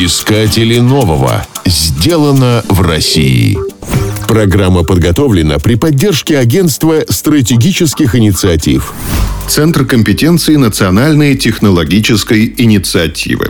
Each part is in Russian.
Искатели нового. Сделано в России. Программа подготовлена при поддержке Агентства стратегических инициатив. Центр компетенции национальной технологической инициативы.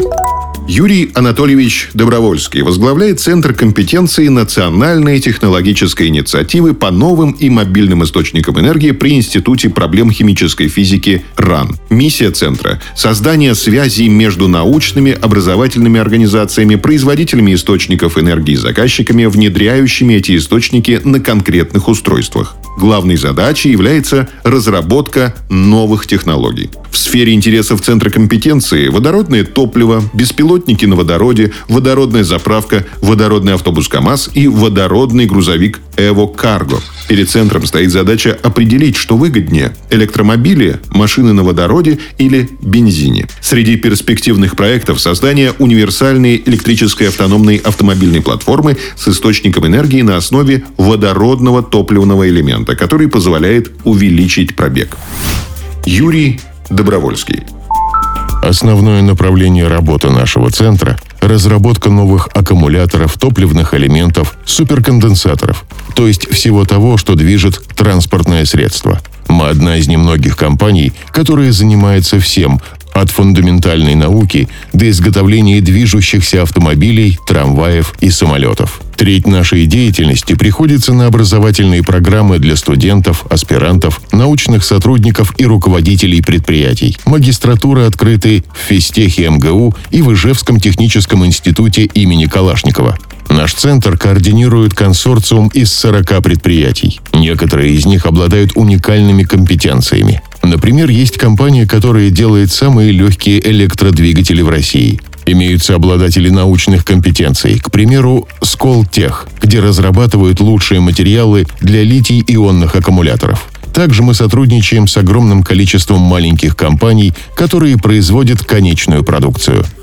Юрий Анатольевич Добровольский возглавляет Центр компетенции национальной технологической инициативы по новым и мобильным источникам энергии при Институте проблем химической физики РАН. Миссия Центра – создание связей между научными, образовательными организациями, производителями источников энергии и заказчиками, внедряющими эти источники на конкретных устройствах. Главной задачей является разработка новых технологий. В сфере интересов Центра компетенции водородное топливо, беспилотники на водороде, водородная заправка, водородный автобус КАМАЗ и водородный грузовик Эво Карго. Перед центром стоит задача определить, что выгоднее – электромобили, машины на водороде или бензине. Среди перспективных проектов – создание универсальной электрической автономной автомобильной платформы с источником энергии на основе водородного топливного элемента, который позволяет увеличить пробег. Юрий Добровольский. Основное направление работы нашего центра – разработка новых аккумуляторов, топливных элементов, суперконденсаторов, то есть всего того, что движет транспортное средство. Мы одна из немногих компаний, которая занимается всем, от фундаментальной науки до изготовления движущихся автомобилей, трамваев и самолетов. Треть нашей деятельности приходится на образовательные программы для студентов, аспирантов, научных сотрудников и руководителей предприятий. Магистратуры открыты в Физтехе МГУ и в Ижевском техническом институте имени Калашникова. Наш центр координирует консорциум из 40 предприятий. Некоторые из них обладают уникальными компетенциями. Например, есть компания, которая делает самые легкие электродвигатели в России. Имеются обладатели научных компетенций, к примеру, Сколтех, где разрабатывают лучшие материалы для литий-ионных аккумуляторов. Также мы сотрудничаем с огромным количеством маленьких компаний, которые производят конечную продукцию –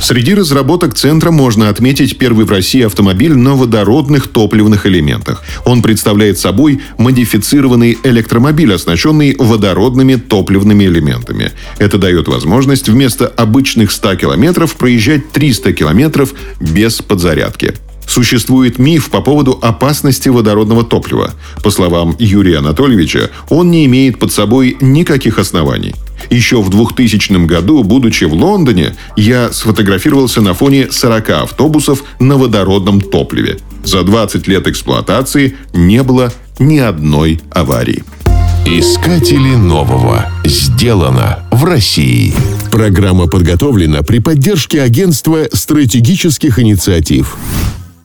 Среди разработок центра можно отметить первый в России автомобиль на водородных топливных элементах. Он представляет собой модифицированный электромобиль, оснащенный водородными топливными элементами. Это дает возможность вместо обычных 100 километров проезжать 300 километров без подзарядки. Существует миф по поводу опасности водородного топлива. По словам Юрия Анатольевича, он не имеет под собой никаких оснований. Еще в 2000 году, будучи в Лондоне, я сфотографировался на фоне 40 автобусов на водородном топливе. За 20 лет эксплуатации не было ни одной аварии. Искатели нового. Сделано в России. Программа подготовлена при поддержке Агентства стратегических инициатив.